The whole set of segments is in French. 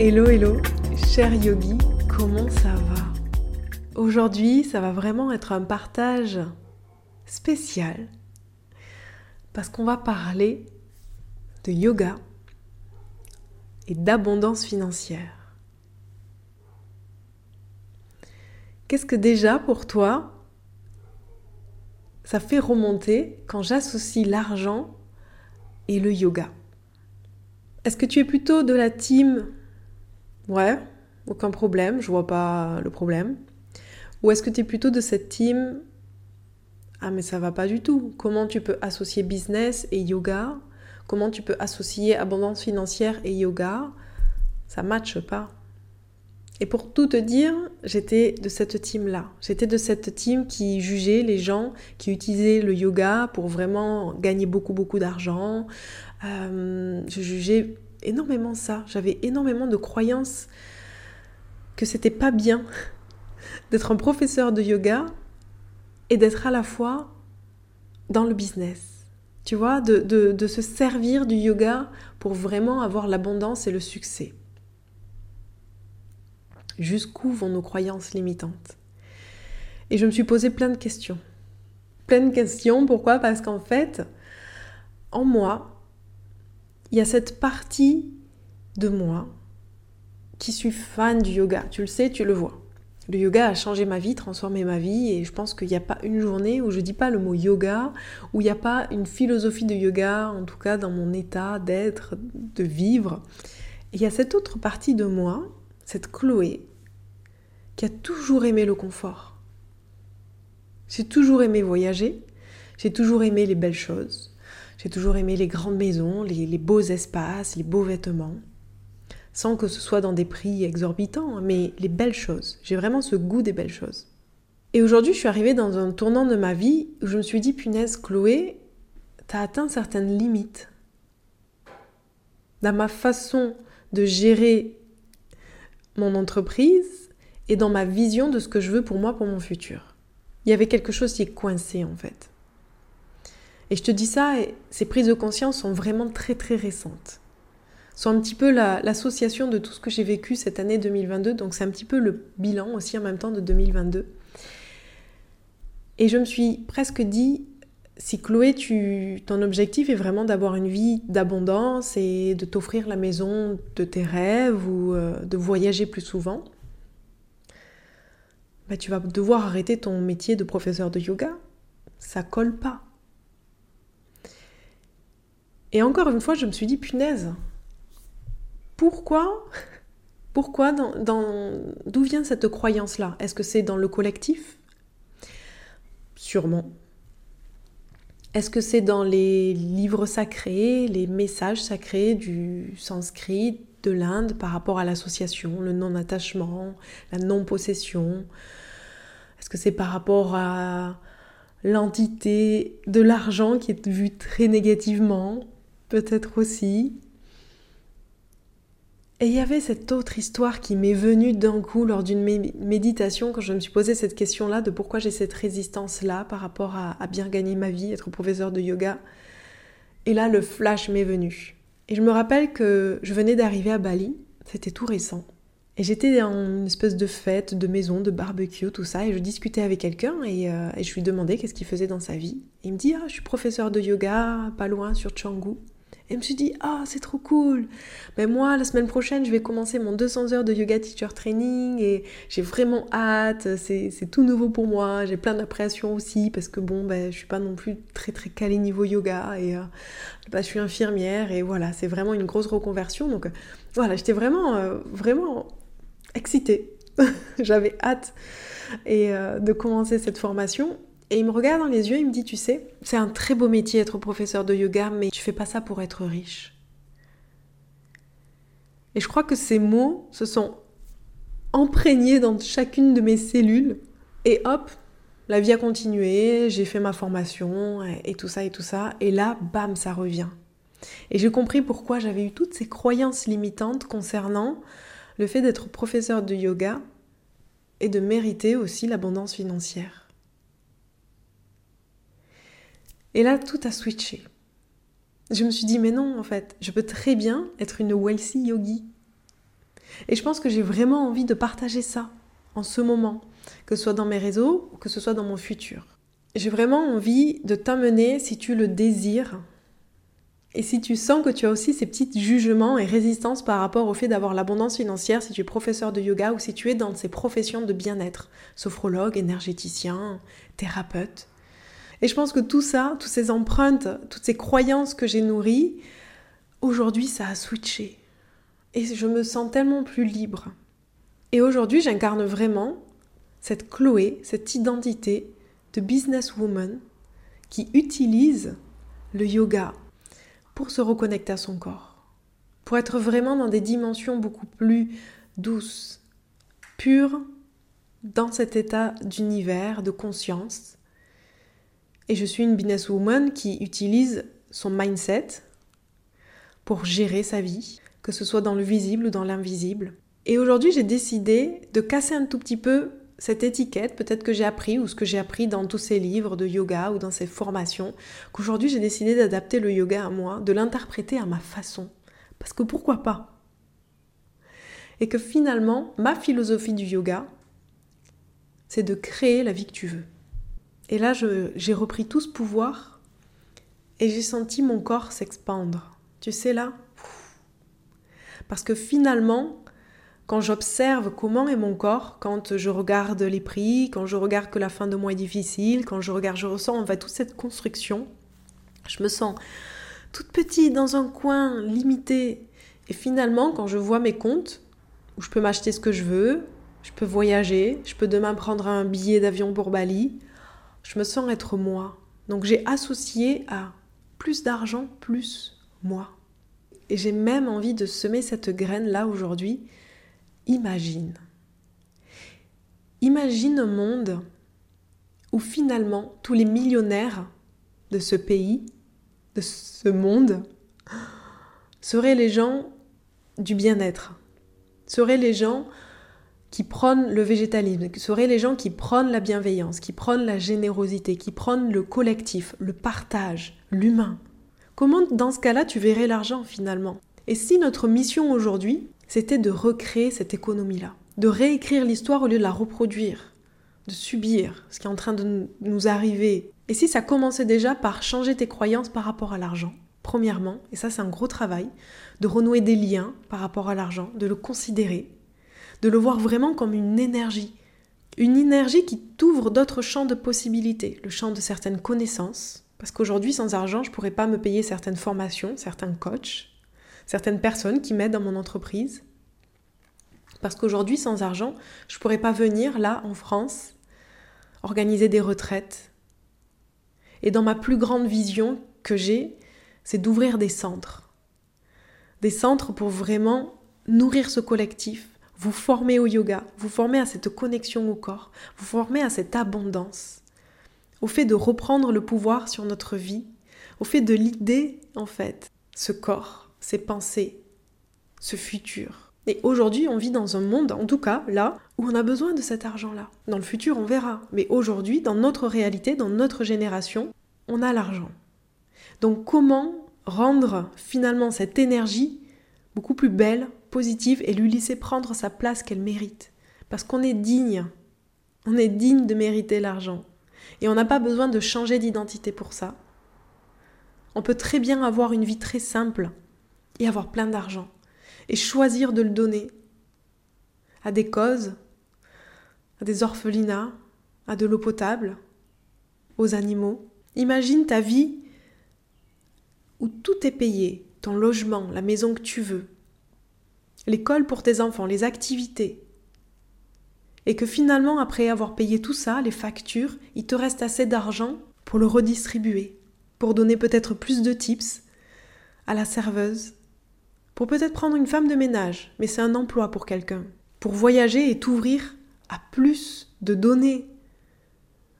Hello, hello, cher yogi, comment ça va? Aujourd'hui, ça va vraiment être un partage spécial parce qu'on va parler de yoga et d'abondance financière. Qu'est-ce que déjà pour toi, ça fait remonter quand j'associe l'argent et le yoga? Est-ce que tu es plutôt de la team Ouais, aucun problème, je vois pas le problème. Ou est-ce que tu es plutôt de cette team Ah mais ça va pas du tout. Comment tu peux associer business et yoga? Comment tu peux associer abondance financière et yoga? Ça matche pas. Et pour tout te dire, j'étais de cette team-là. J'étais de cette team qui jugeait les gens qui utilisaient le yoga pour vraiment gagner beaucoup, beaucoup d'argent. Euh, je jugeais énormément ça. J'avais énormément de croyances que c'était pas bien d'être un professeur de yoga et d'être à la fois dans le business. Tu vois, de, de se servir du yoga pour vraiment avoir l'abondance et le succès. Jusqu'où vont nos croyances limitantes? Et je me suis posé plein de questions. Plein de questions, pourquoi? Parce qu'en fait, en moi, il y a cette partie de moi qui suis fan du yoga. Tu le sais, tu le vois. Le yoga a changé ma vie, transformé ma vie, et je pense qu'il n'y a pas une journée où je dis pas le mot yoga, où il n'y a pas une philosophie de yoga, en tout cas dans mon état d'être, de vivre. Et il y a cette autre partie de moi, cette Chloé, qui a toujours aimé le confort. J'ai toujours aimé voyager, j'ai toujours aimé les belles choses, j'ai toujours aimé les grandes maisons, les, beaux espaces, les beaux vêtements, sans que ce soit dans des prix exorbitants, hein, mais les belles choses. J'ai vraiment ce goût des belles choses. Et aujourd'hui, je suis arrivée dans un tournant de ma vie où je me suis dit, punaise, Chloé, t'as atteint certaines limites. Dans ma façon de gérer mon entreprise et dans ma vision de ce que je veux pour moi, pour mon futur. Il y avait quelque chose qui est coincé en fait. Et je te dis ça, ces prises de conscience sont vraiment très très récentes. Sont un petit peu l'association de tout ce que j'ai vécu cette année 2022, donc c'est un petit peu le bilan aussi en même temps de 2022. Et je me suis presque dit, si Chloé, tu, ton objectif est vraiment d'avoir une vie d'abondance et de t'offrir la maison de tes rêves ou euh, de voyager plus souvent, bah, tu vas devoir arrêter ton métier de professeur de yoga. Ça colle pas. Et encore une fois, je me suis dit, punaise, pourquoi Pourquoi dans, D'où vient cette croyance-là? Est-ce que c'est dans le collectif? Sûrement. Est-ce que c'est dans les livres sacrés, les messages sacrés du sanskrit, de l'Inde par rapport à l'association, le non-attachement, la non-possession? Est-ce que c'est par rapport à l'entité de l'argent qui est vue très négativement? Peut-être aussi. Et il y avait cette autre histoire qui m'est venue d'un coup lors d'une méditation quand je me suis posé cette question-là de pourquoi j'ai cette résistance-là par rapport à, bien gagner ma vie, être professeur de yoga. Et là, le flash m'est venu. Et je me rappelle que je venais d'arriver à Bali, c'était tout récent. Et j'étais dans une espèce de fête, de maison, de barbecue, tout ça, et je discutais avec quelqu'un et, euh, et, je lui demandais qu'est-ce qu'il faisait dans sa vie. il me dit Ah, je suis professeur de yoga, pas loin, sur Canggu. Et je me suis dit, ah, c'est trop cool. Mais moi, la semaine prochaine, je vais commencer mon 200 heures de yoga teacher training et j'ai vraiment hâte. C'est tout nouveau pour moi. J'ai plein d'appréhension aussi parce que bon, ben, je suis pas non plus très très calée niveau yoga et euh, bah, je suis infirmière et voilà, c'est vraiment une grosse reconversion. Donc voilà, j'étais vraiment, euh, vraiment excitée. J'avais hâte et, euh, de commencer cette formation. Et il me regarde dans les yeux, il me dit, tu sais, c'est un très beau métier être professeur de yoga, mais tu fais pas ça pour être riche. Et je crois que ces mots se sont imprégnés dans chacune de mes cellules. Et hop, la vie a continué, j'ai fait ma formation et, tout ça et tout ça. Et là, bam, ça revient. Et j'ai compris pourquoi j'avais eu toutes ces croyances limitantes concernant le fait d'être professeur de yoga et de mériter aussi l'abondance financière. Et là, tout a switché. Je me suis dit, mais non, en fait, je peux très bien être une wealthy yogi. Et je pense que j'ai vraiment envie de partager ça en ce moment, que ce soit dans mes réseaux ou que ce soit dans mon futur. J'ai vraiment envie de t'amener, si tu le désires, et si tu sens que tu as aussi ces petits jugements et résistances par rapport au fait d'avoir l'abondance financière, si tu es professeur de yoga ou si tu es dans ces professions de bien-être, sophrologue, énergéticien, thérapeute. Et je pense que tout ça, toutes ces empreintes, toutes ces croyances que j'ai nourries, aujourd'hui ça a switché. Et je me sens tellement plus libre. Et aujourd'hui j'incarne vraiment cette Chloé, cette identité de businesswoman qui utilise le yoga pour se reconnecter à son corps, pour être vraiment dans des dimensions beaucoup plus douces, pures, dans cet état d'univers, de conscience. Et je suis une businesswoman qui utilise son mindset pour gérer sa vie, que ce soit dans le visible ou dans l'invisible. Et aujourd'hui, j'ai décidé de casser un tout petit peu cette étiquette, peut-être que j'ai appris, ou ce que j'ai appris dans tous ces livres de yoga ou dans ces formations, qu'aujourd'hui j'ai décidé d'adapter le yoga à moi, de l'interpréter à ma façon. Parce que pourquoi pas? Et que finalement, ma philosophie du yoga, c'est de créer la vie que tu veux. Et là, j'ai repris tout ce pouvoir et j'ai senti mon corps s'expandre. Tu sais là Parce que finalement, quand j'observe comment est mon corps, quand je regarde les prix, quand je regarde que la fin de mois est difficile, quand je regarde, je ressens toute cette construction, je me sens toute petite dans un coin limité. Et finalement, quand je vois mes comptes, où je peux m'acheter ce que je veux, je peux voyager, je peux demain prendre un billet d'avion pour Bali, je me sens être moi. Donc j'ai associé à plus d'argent, plus moi. Et j'ai même envie de semer cette graine là aujourd'hui imagine. Imagine un monde où finalement tous les millionnaires de ce pays, de ce monde, seraient les gens du bien-être, seraient les gens qui prônent le végétalisme, seraient les gens qui prônent la bienveillance, qui prônent la générosité, qui prônent le collectif, le partage, l'humain. Comment dans ce cas-là tu verrais l'argent finalement? Et si notre mission aujourd'hui, c'était de recréer cette économie-là, de réécrire l'histoire au lieu de la reproduire, de subir ce qui est en train de nous arriver? Et si ça commençait déjà par changer tes croyances par rapport à l'argent, premièrement, et ça c'est un gros travail, de renouer des liens par rapport à l'argent, de le considérer, de le voir vraiment comme une énergie, une énergie qui t'ouvre d'autres champs de possibilités, le champ de certaines connaissances, parce qu'aujourd'hui sans argent je ne pourrais pas me payer certaines formations, certains coachs, certaines personnes qui m'aident dans mon entreprise. Parce qu'aujourd'hui, sans argent, je ne pourrais pas venir là, en France, organiser des retraites. Et dans ma plus grande vision que j'ai, c'est d'ouvrir des centres. Des centres pour vraiment nourrir ce collectif, vous former au yoga, vous former à cette connexion au corps, vous former à cette abondance, au fait de reprendre le pouvoir sur notre vie, au fait de l'idée, en fait, ce corps, ces pensées, ce futur. Et aujourd'hui, on vit dans un monde, en tout cas là, où on a besoin de cet argent-là. Dans le futur, on verra. Mais aujourd'hui, dans notre réalité, dans notre génération, on a l'argent. Donc comment rendre finalement cette énergie beaucoup plus belle, positive, et lui laisser prendre sa place qu'elle mérite Parce qu'on est digne. On est digne de mériter l'argent. Et on n'a pas besoin de changer d'identité pour ça. On peut très bien avoir une vie très simple, et avoir plein d'argent et choisir de le donner à des causes, à des orphelinats, à de l'eau potable, aux animaux. Imagine ta vie où tout est payé, ton logement, la maison que tu veux, l'école pour tes enfants, les activités. Et que finalement, après avoir payé tout ça, les factures, il te reste assez d'argent pour le redistribuer, pour donner peut-être plus de tips à la serveuse, pour peut-être prendre une femme de ménage, mais c'est un emploi pour quelqu'un. Pour voyager et t'ouvrir à plus de données,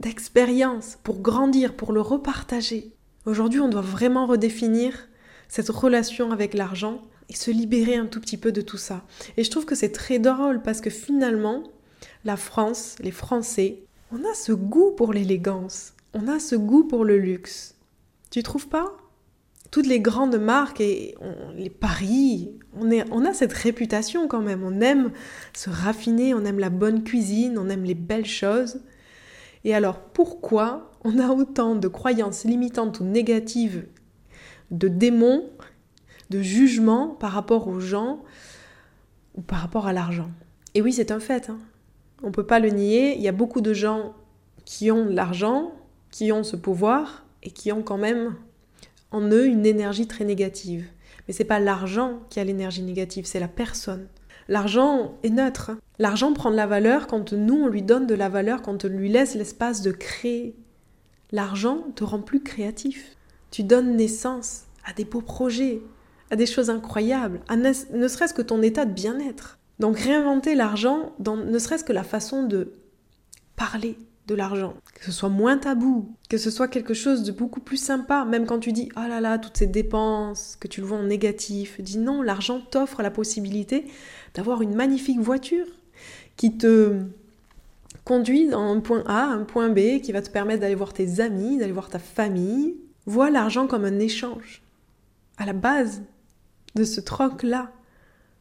d'expériences, pour grandir, pour le repartager. Aujourd'hui, on doit vraiment redéfinir cette relation avec l'argent et se libérer un tout petit peu de tout ça. Et je trouve que c'est très drôle parce que finalement, la France, les Français, on a ce goût pour l'élégance, on a ce goût pour le luxe. Tu trouves pas? Toutes les grandes marques et les paris, on, a cette réputation quand même. On aime se raffiner, on aime la bonne cuisine, on aime les belles choses. Et alors pourquoi on a autant de croyances limitantes ou négatives, de démons, de jugements par rapport aux gens ou par rapport à l'argent Et oui, c'est un fait. Hein. On ne peut pas le nier. Il y a beaucoup de gens qui ont l'argent, qui ont ce pouvoir et qui ont quand même en eux une énergie très négative. Mais c'est pas l'argent qui a l'énergie négative, c'est la personne. L'argent est neutre. L'argent prend de la valeur quand nous on lui donne de la valeur, quand on lui laisse l'espace de créer. L'argent te rend plus créatif. Tu donnes naissance à des beaux projets, à des choses incroyables, à ne, serait-ce que ton état de bien-être. Donc réinventer l'argent dans ne serait-ce que la façon de parler, de l'argent, que ce soit moins tabou, que ce soit quelque chose de beaucoup plus sympa, même quand tu dis oh là là, toutes ces dépenses, que tu le vois en négatif, dis non, l'argent t'offre la possibilité d'avoir une magnifique voiture qui te conduit d'un point A à un point B, qui va te permettre d'aller voir tes amis, d'aller voir ta famille. Vois l'argent comme un échange, à la base de ce troc-là,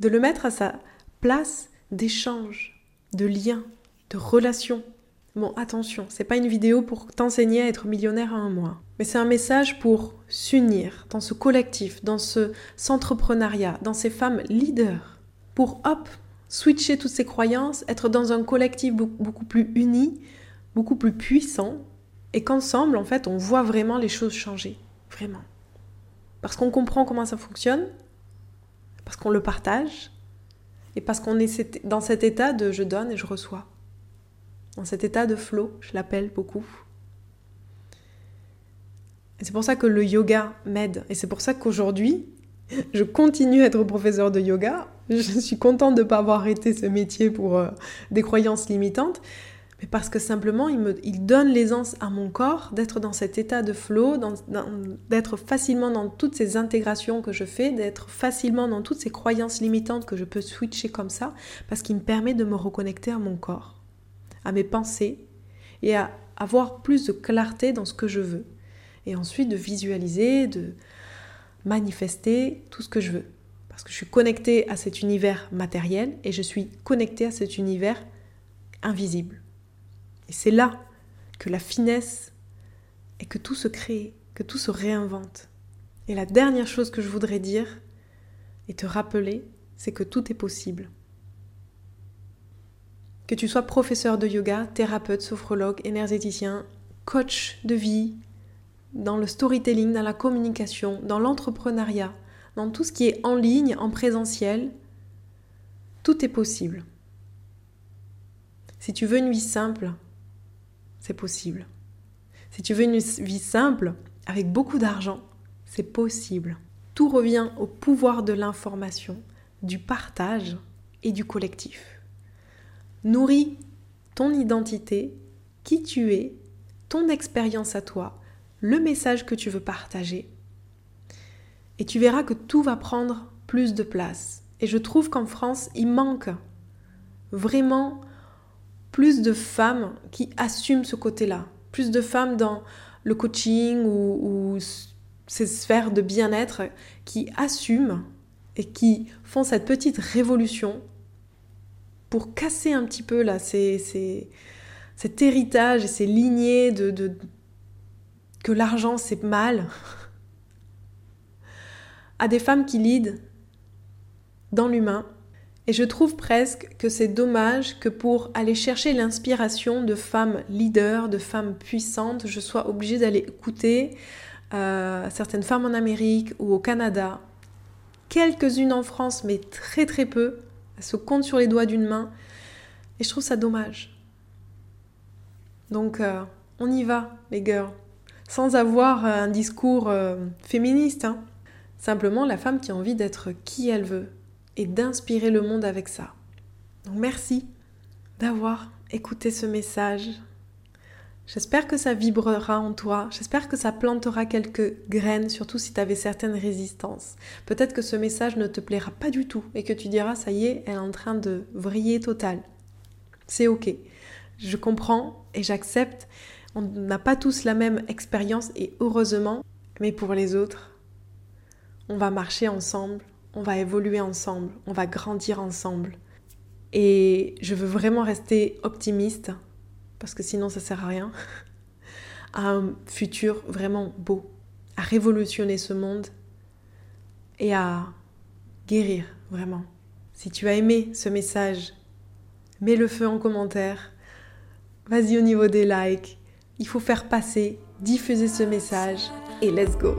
de le mettre à sa place d'échange, de lien, de relation. Bon, attention, c'est pas une vidéo pour t'enseigner à être millionnaire à un mois, mais c'est un message pour s'unir dans ce collectif, dans ce entrepreneuriat, dans ces femmes leaders, pour hop, switcher toutes ces croyances, être dans un collectif beaucoup plus uni, beaucoup plus puissant, et qu'ensemble, en fait, on voit vraiment les choses changer, vraiment. Parce qu'on comprend comment ça fonctionne, parce qu'on le partage, et parce qu'on est dans cet état de je donne et je reçois dans cet état de flow, je l'appelle beaucoup. C'est pour ça que le yoga m'aide. Et c'est pour ça qu'aujourd'hui, je continue à être professeur de yoga. Je suis contente de ne pas avoir arrêté ce métier pour euh, des croyances limitantes. Mais parce que simplement, il, me, il donne l'aisance à mon corps d'être dans cet état de flow, d'être facilement dans toutes ces intégrations que je fais, d'être facilement dans toutes ces croyances limitantes que je peux switcher comme ça, parce qu'il me permet de me reconnecter à mon corps à mes pensées et à avoir plus de clarté dans ce que je veux. Et ensuite de visualiser, de manifester tout ce que je veux. Parce que je suis connectée à cet univers matériel et je suis connectée à cet univers invisible. Et c'est là que la finesse et que tout se crée, que tout se réinvente. Et la dernière chose que je voudrais dire et te rappeler, c'est que tout est possible. Que tu sois professeur de yoga, thérapeute, sophrologue, énergéticien, coach de vie, dans le storytelling, dans la communication, dans l'entrepreneuriat, dans tout ce qui est en ligne, en présentiel, tout est possible. Si tu veux une vie simple, c'est possible. Si tu veux une vie simple, avec beaucoup d'argent, c'est possible. Tout revient au pouvoir de l'information, du partage et du collectif nourris ton identité, qui tu es, ton expérience à toi, le message que tu veux partager. Et tu verras que tout va prendre plus de place. Et je trouve qu'en France, il manque vraiment plus de femmes qui assument ce côté-là. Plus de femmes dans le coaching ou, ces sphères de bien-être qui assument et qui font cette petite révolution pour casser un petit peu là cet héritage et ces lignées de, que l'argent c'est mal à des femmes qui lident dans l'humain. Et je trouve presque que c'est dommage que pour aller chercher l'inspiration de femmes leaders, de femmes puissantes, je sois obligée d'aller écouter euh, certaines femmes en Amérique ou au Canada, quelques-unes en France, mais très très peu, elle se compte sur les doigts d'une main. Et je trouve ça dommage. Donc, euh, on y va, les girls. Sans avoir un discours euh, féministe. Hein. Simplement la femme qui a envie d'être qui elle veut et d'inspirer le monde avec ça. Donc, merci d'avoir écouté ce message. J'espère que ça vibrera en toi, j'espère que ça plantera quelques graines, surtout si tu avais certaines résistances. Peut-être que ce message ne te plaira pas du tout et que tu diras ça y est, elle est en train de vriller total. C'est ok. Je comprends et j'accepte. On n'a pas tous la même expérience et heureusement, mais pour les autres, on va marcher ensemble, on va évoluer ensemble, on va grandir ensemble. Et je veux vraiment rester optimiste, parce que sinon ça sert à rien, à un futur vraiment beau, à révolutionner ce monde et à guérir vraiment. Si tu as aimé ce message, mets le feu en commentaire. Vas-y au niveau des likes. Il faut faire passer, diffuser ce message et let's go.